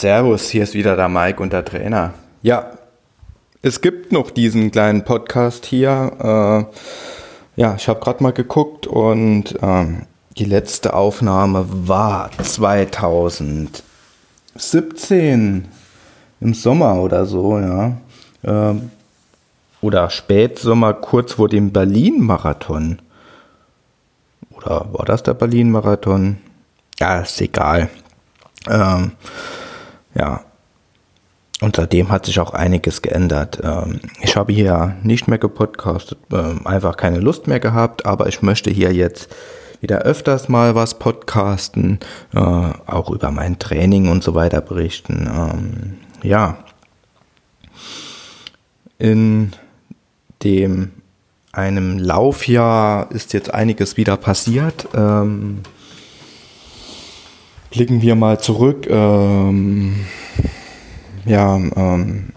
Servus, hier ist wieder der Mike und der Trainer. Ja, es gibt noch diesen kleinen Podcast hier. Äh, ja, ich habe gerade mal geguckt und ähm, die letzte Aufnahme war 2017 im Sommer oder so, ja. Ähm, oder Spätsommer, kurz vor dem Berlin-Marathon. Oder war das der Berlin-Marathon? Ja, ist egal. Ähm, ja. Und seitdem hat sich auch einiges geändert. Ähm, ich habe hier nicht mehr gepodcastet, ähm, einfach keine Lust mehr gehabt, aber ich möchte hier jetzt wieder öfters mal was podcasten, äh, auch über mein Training und so weiter berichten. Ähm, ja. In dem einem Laufjahr ist jetzt einiges wieder passiert. Ähm, Blicken wir mal zurück. Ähm, ja, ähm,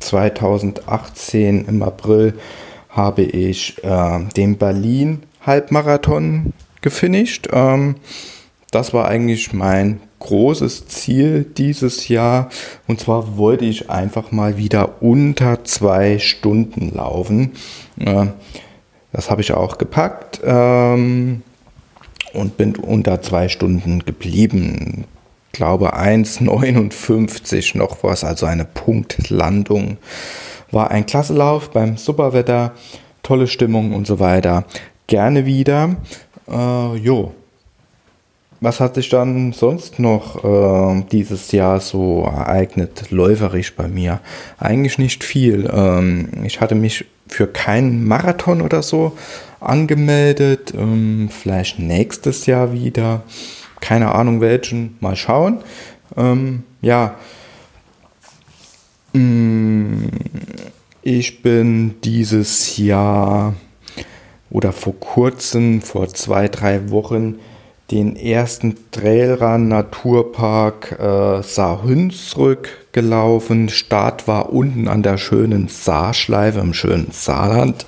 2018 im April habe ich äh, den Berlin Halbmarathon gefinisht. Ähm, das war eigentlich mein großes Ziel dieses Jahr. Und zwar wollte ich einfach mal wieder unter zwei Stunden laufen. Äh, das habe ich auch gepackt. Ähm, und bin unter zwei Stunden geblieben. Ich glaube 1,59 noch was, also eine Punktlandung. War ein klasse Lauf beim Superwetter, tolle Stimmung und so weiter. Gerne wieder. Äh, jo. Was hat sich dann sonst noch äh, dieses Jahr so ereignet, läuferisch bei mir? Eigentlich nicht viel. Ähm, ich hatte mich für keinen Marathon oder so angemeldet. Ähm, vielleicht nächstes Jahr wieder. Keine Ahnung welchen. Mal schauen. Ähm, ja. Mm, ich bin dieses Jahr oder vor kurzem, vor zwei, drei Wochen, den ersten Trailrun Naturpark äh, Saarhünsrück gelaufen. Start war unten an der schönen Saarschleife im schönen Saarland.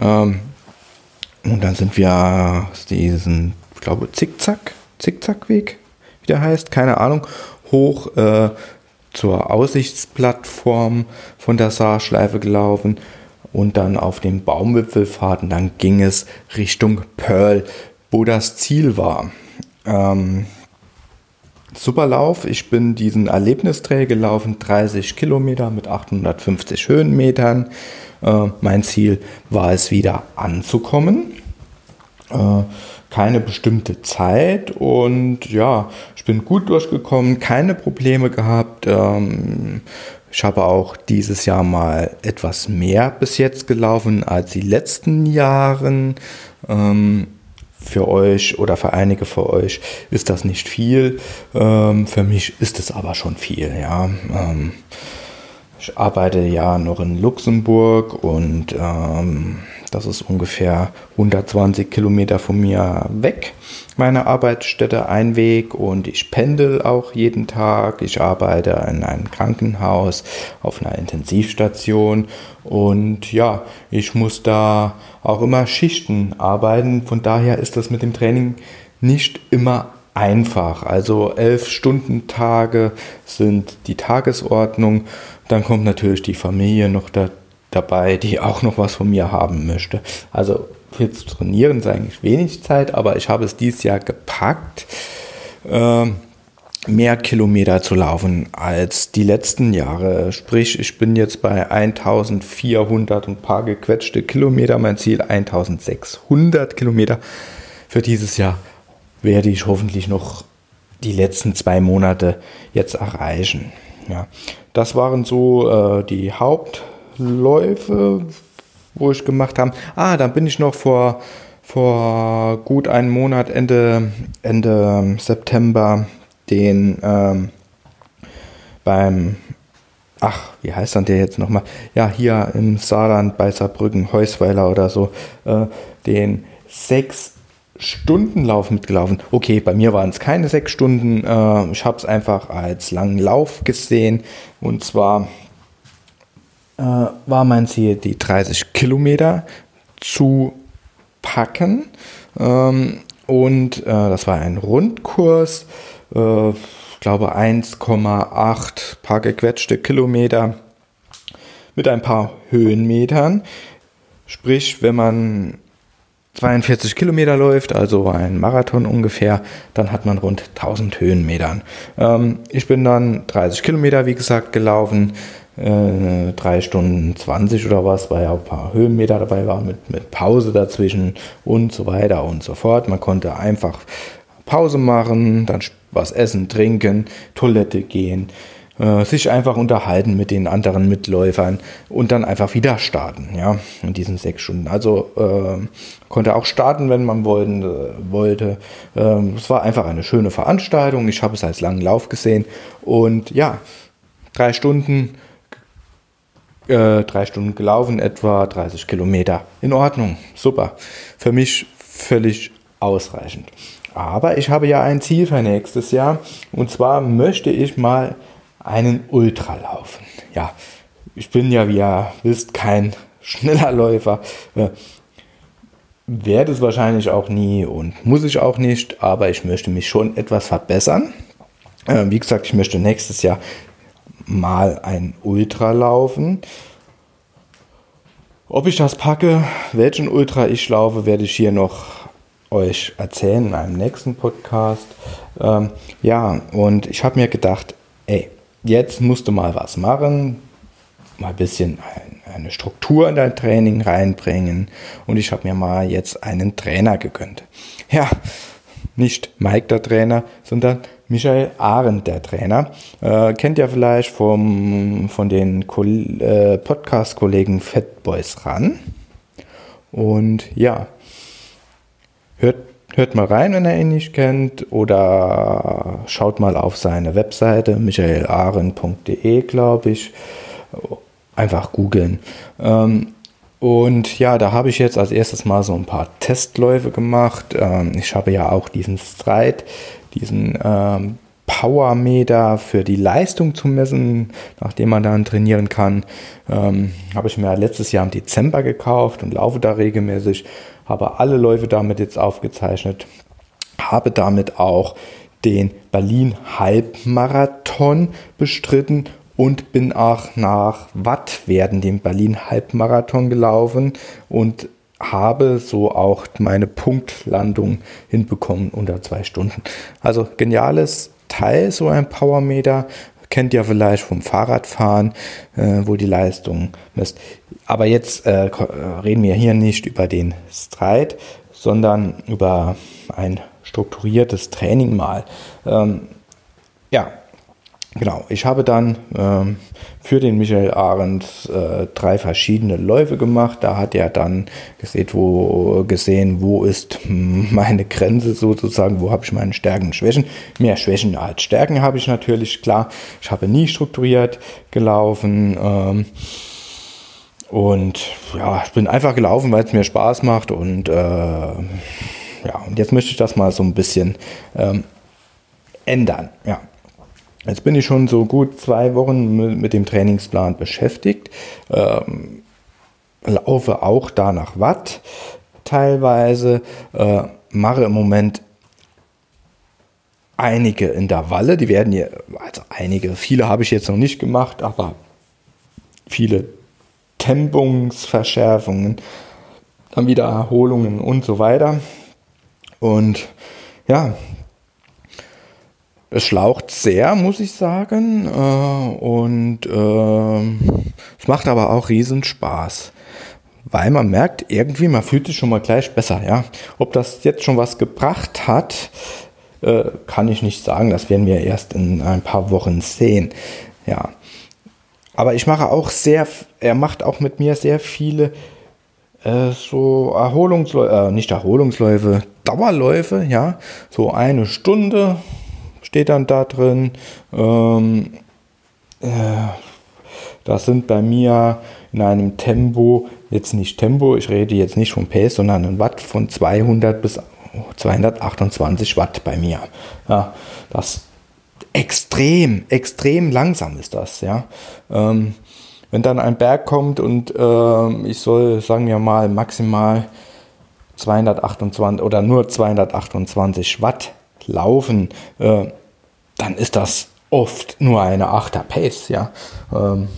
Ähm, und dann sind wir diesen, ich glaube, Zickzack, Zickzackweg, wie der heißt, keine Ahnung, hoch äh, zur Aussichtsplattform von der Saarschleife gelaufen und dann auf den Baumwipfelfahrt und dann ging es Richtung Pearl, wo das Ziel war. Ähm, super Lauf, ich bin diesen Erlebnistrail gelaufen, 30 Kilometer mit 850 Höhenmetern. Äh, mein Ziel war es wieder anzukommen. Äh, keine bestimmte Zeit und ja, ich bin gut durchgekommen, keine Probleme gehabt. Ähm, ich habe auch dieses Jahr mal etwas mehr bis jetzt gelaufen als die letzten Jahren. Ähm, für euch oder für einige von euch ist das nicht viel. Ähm, für mich ist es aber schon viel, ja. Ähm, ich arbeite ja noch in Luxemburg und ähm, das ist ungefähr 120 Kilometer von mir weg, meine Arbeitsstätte, ein Weg und ich pendel auch jeden Tag. Ich arbeite in einem Krankenhaus, auf einer Intensivstation und ja, ich muss da auch immer Schichten arbeiten. Von daher ist das mit dem Training nicht immer einfach. Also elf Stunden Tage sind die Tagesordnung. Dann kommt natürlich die Familie noch da, dabei, die auch noch was von mir haben möchte. Also für zu trainieren ist eigentlich wenig Zeit, aber ich habe es dieses Jahr gepackt, äh, mehr Kilometer zu laufen als die letzten Jahre. Sprich, ich bin jetzt bei 1400 und paar gequetschte Kilometer. Mein Ziel 1600 Kilometer für dieses Jahr werde ich hoffentlich noch die letzten zwei Monate jetzt erreichen. Ja, das waren so äh, die Hauptläufe, wo ich gemacht habe. Ah, dann bin ich noch vor, vor gut einem Monat, Ende, Ende September, den ähm, beim, ach, wie heißt dann der jetzt nochmal? Ja, hier im Saarland bei Saarbrücken, Heusweiler oder so, äh, den sechs Stundenlauf mitgelaufen. Okay, bei mir waren es keine sechs Stunden. Äh, ich habe es einfach als langen Lauf gesehen. Und zwar äh, war mein Ziel, die 30 Kilometer zu packen. Ähm, und äh, das war ein Rundkurs. Äh, ich glaube 1,8 paar gequetschte Kilometer mit ein paar Höhenmetern. Sprich, wenn man 42 Kilometer läuft, also ein Marathon ungefähr, dann hat man rund 1000 Höhenmetern. Ähm, ich bin dann 30 Kilometer, wie gesagt, gelaufen, äh, 3 Stunden 20 oder was, weil ja ein paar Höhenmeter dabei war, mit, mit Pause dazwischen und so weiter und so fort. Man konnte einfach Pause machen, dann was essen, trinken, Toilette gehen äh, sich einfach unterhalten mit den anderen Mitläufern und dann einfach wieder starten, ja, in diesen sechs Stunden. Also äh, konnte auch starten, wenn man wollen, äh, wollte. Ähm, es war einfach eine schöne Veranstaltung. Ich habe es als langen Lauf gesehen und ja, drei Stunden, äh, drei Stunden gelaufen, etwa 30 Kilometer. In Ordnung, super. Für mich völlig ausreichend. Aber ich habe ja ein Ziel für nächstes Jahr und zwar möchte ich mal einen Ultra laufen. Ja, ich bin ja, wie ihr wisst, kein schneller Läufer. Äh, werde es wahrscheinlich auch nie und muss ich auch nicht, aber ich möchte mich schon etwas verbessern. Äh, wie gesagt, ich möchte nächstes Jahr mal ein Ultra laufen. Ob ich das packe, welchen Ultra ich laufe, werde ich hier noch euch erzählen in einem nächsten Podcast. Ähm, ja, und ich habe mir gedacht, ey, jetzt musst du mal was machen, mal ein bisschen ein, eine Struktur in dein Training reinbringen und ich habe mir mal jetzt einen Trainer gegönnt. Ja, nicht Mike der Trainer, sondern Michael Arendt der Trainer. Äh, kennt ihr vielleicht vom, von den äh, Podcast-Kollegen Fat Boys ran. Und ja, hört Hört mal rein, wenn ihr ihn nicht kennt, oder schaut mal auf seine Webseite michaelaren.de, glaube ich. Einfach googeln. Ähm, und ja, da habe ich jetzt als erstes mal so ein paar Testläufe gemacht. Ähm, ich habe ja auch diesen Stride, diesen ähm, Powermeter für die Leistung zu messen, nachdem man dann trainieren kann. Ähm, habe ich mir letztes Jahr im Dezember gekauft und laufe da regelmäßig habe alle Läufe damit jetzt aufgezeichnet, habe damit auch den Berlin Halbmarathon bestritten und bin auch nach Wattwerden den Berlin Halbmarathon gelaufen und habe so auch meine Punktlandung hinbekommen unter zwei Stunden. Also geniales Teil, so ein Powermeter kennt ihr vielleicht vom Fahrradfahren, äh, wo die Leistung misst. Aber jetzt äh, reden wir hier nicht über den Streit, sondern über ein strukturiertes Training mal. Ähm, ja, Genau, ich habe dann ähm, für den Michael Arendt äh, drei verschiedene Läufe gemacht. Da hat er dann gesehen, wo, gesehen, wo ist meine Grenze sozusagen, wo habe ich meine Stärken und Schwächen. Mehr Schwächen als Stärken habe ich natürlich, klar. Ich habe nie strukturiert gelaufen. Ähm, und ja, ich bin einfach gelaufen, weil es mir Spaß macht. Und äh, ja, und jetzt möchte ich das mal so ein bisschen ähm, ändern. Ja. Jetzt bin ich schon so gut zwei Wochen mit dem Trainingsplan beschäftigt. Ähm, laufe auch da nach Watt teilweise. Äh, mache im Moment einige Intervalle. Die werden hier, also einige, viele habe ich jetzt noch nicht gemacht, aber viele Tempungsverschärfungen, dann wieder Erholungen und so weiter. Und ja, es schlaucht sehr, muss ich sagen. Äh, und äh, es macht aber auch riesen Spaß. Weil man merkt, irgendwie, man fühlt sich schon mal gleich besser, ja. Ob das jetzt schon was gebracht hat, äh, kann ich nicht sagen. Das werden wir erst in ein paar Wochen sehen. Ja. Aber ich mache auch sehr, er macht auch mit mir sehr viele äh, so Erholungsläufe, äh, nicht Erholungsläufe, Dauerläufe, ja. So eine Stunde steht dann da drin. Ähm, äh, das sind bei mir in einem Tempo, jetzt nicht Tempo, ich rede jetzt nicht von Pace, sondern ein Watt von 200 bis 228 Watt bei mir. Ja, das extrem, extrem langsam ist das, ja. Ähm, wenn dann ein Berg kommt und äh, ich soll, sagen wir mal, maximal 228 oder nur 228 Watt laufen, äh, da dann ist das oft nur eine Achter Pace, ja. Ähm,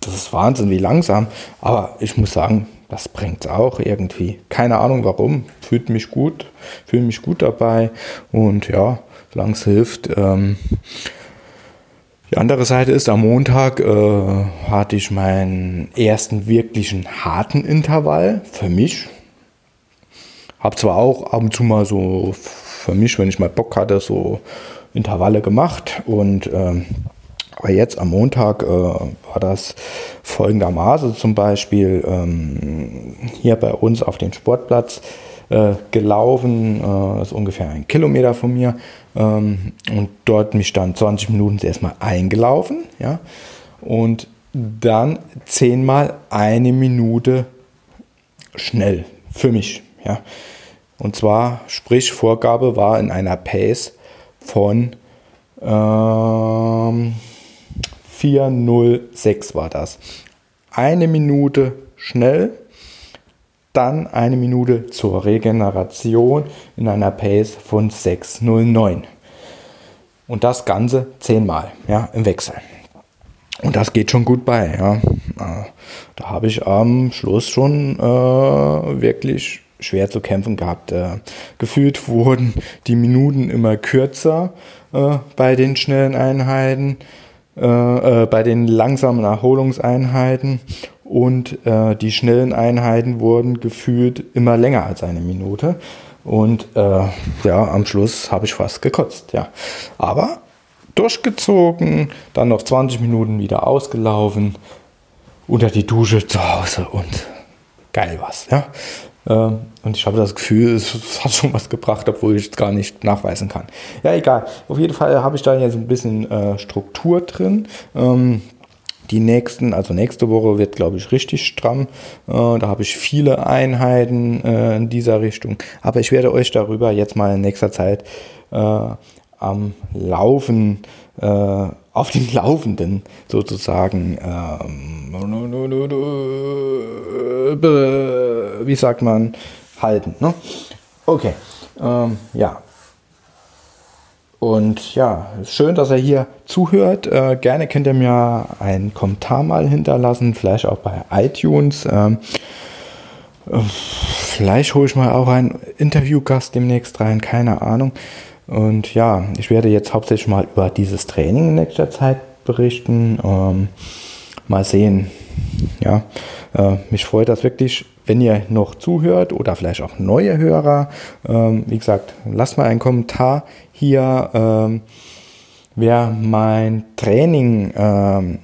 das ist Wahnsinn, wie langsam. Aber ich muss sagen, das bringt es auch irgendwie. Keine Ahnung warum. Fühlt mich gut, fühle mich gut dabei. Und ja, solange es hilft. Ähm, die andere Seite ist, am Montag äh, hatte ich meinen ersten wirklichen harten Intervall für mich. Hab zwar auch ab und zu mal so für mich, wenn ich mal Bock hatte, so Intervalle gemacht und ähm, aber jetzt am Montag äh, war das folgendermaßen zum Beispiel ähm, hier bei uns auf dem Sportplatz äh, gelaufen, äh, ist ungefähr ein Kilometer von mir ähm, und dort mich dann 20 Minuten erstmal eingelaufen, ja, und dann zehnmal eine Minute schnell für mich, ja. Und zwar, sprich, Vorgabe war in einer Pace von ähm, 406 war das. Eine Minute schnell, dann eine Minute zur Regeneration in einer Pace von 609. Und das Ganze zehnmal, ja, im Wechsel. Und das geht schon gut bei, ja. Da habe ich am Schluss schon äh, wirklich schwer zu kämpfen gehabt. Äh, gefühlt wurden die Minuten immer kürzer äh, bei den schnellen Einheiten, äh, äh, bei den langsamen Erholungseinheiten und äh, die schnellen Einheiten wurden gefühlt immer länger als eine Minute. Und äh, ja, am Schluss habe ich fast gekotzt, ja. Aber durchgezogen, dann noch 20 Minuten wieder ausgelaufen, unter die Dusche zu Hause und geil was, ja. Ähm, und ich habe das Gefühl, es, hat schon was gebracht, obwohl ich es gar nicht nachweisen kann. Ja, egal. Auf jeden Fall habe ich da jetzt ein bisschen äh, Struktur drin. Ähm, die nächsten, also nächste Woche wird, glaube ich, richtig stramm. Äh, da habe ich viele Einheiten äh, in dieser Richtung. Aber ich werde euch darüber jetzt mal in nächster Zeit am Laufen, auf den Laufenden sozusagen ähm, wie sagt man, halten. Ne? Okay, ähm, ja. Und ja, schön, dass er hier zuhört. Äh, gerne könnt ihr mir einen Kommentar mal hinterlassen, vielleicht auch bei iTunes. Ähm, äh, vielleicht hole ich mal auch einen Interviewgast demnächst rein, keine Ahnung. Und ja, ich werde jetzt hauptsächlich mal über dieses Training in nächster Zeit berichten. Ähm, mal sehen. Ja, äh, mich freut das wirklich, wenn ihr noch zuhört oder vielleicht auch neue Hörer. Ähm, wie gesagt, lasst mal einen Kommentar hier. Ähm, wer mein Training ähm,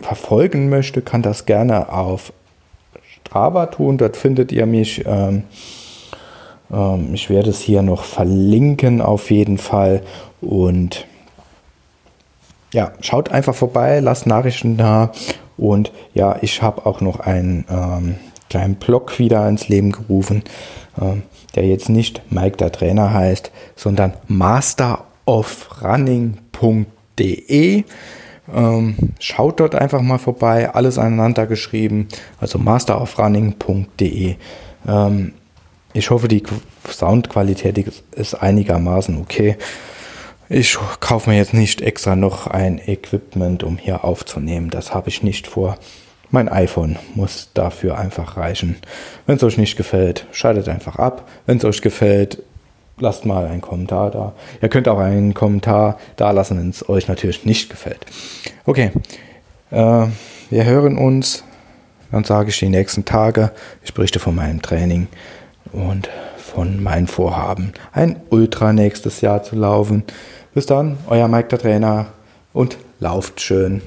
verfolgen möchte, kann das gerne auf Strava tun. Dort findet ihr mich. Ähm, ich werde es hier noch verlinken auf jeden Fall. Und ja, schaut einfach vorbei, lasst Nachrichten da. Und ja, ich habe auch noch einen ähm, kleinen Blog wieder ins Leben gerufen, ähm, der jetzt nicht Mike der Trainer heißt, sondern masterofrunning.de. Ähm, schaut dort einfach mal vorbei, alles aneinander geschrieben, also masterofrunning.de. Ähm, ich hoffe, die Soundqualität ist einigermaßen okay. Ich kaufe mir jetzt nicht extra noch ein Equipment, um hier aufzunehmen. Das habe ich nicht vor. Mein iPhone muss dafür einfach reichen. Wenn es euch nicht gefällt, schaltet einfach ab. Wenn es euch gefällt, lasst mal einen Kommentar da. Ihr könnt auch einen Kommentar da lassen, wenn es euch natürlich nicht gefällt. Okay, äh, wir hören uns. Dann sage ich die nächsten Tage. Ich berichte von meinem Training und von meinen Vorhaben, ein Ultra nächstes Jahr zu laufen. Bis dann, euer Mike der Trainer und lauft schön.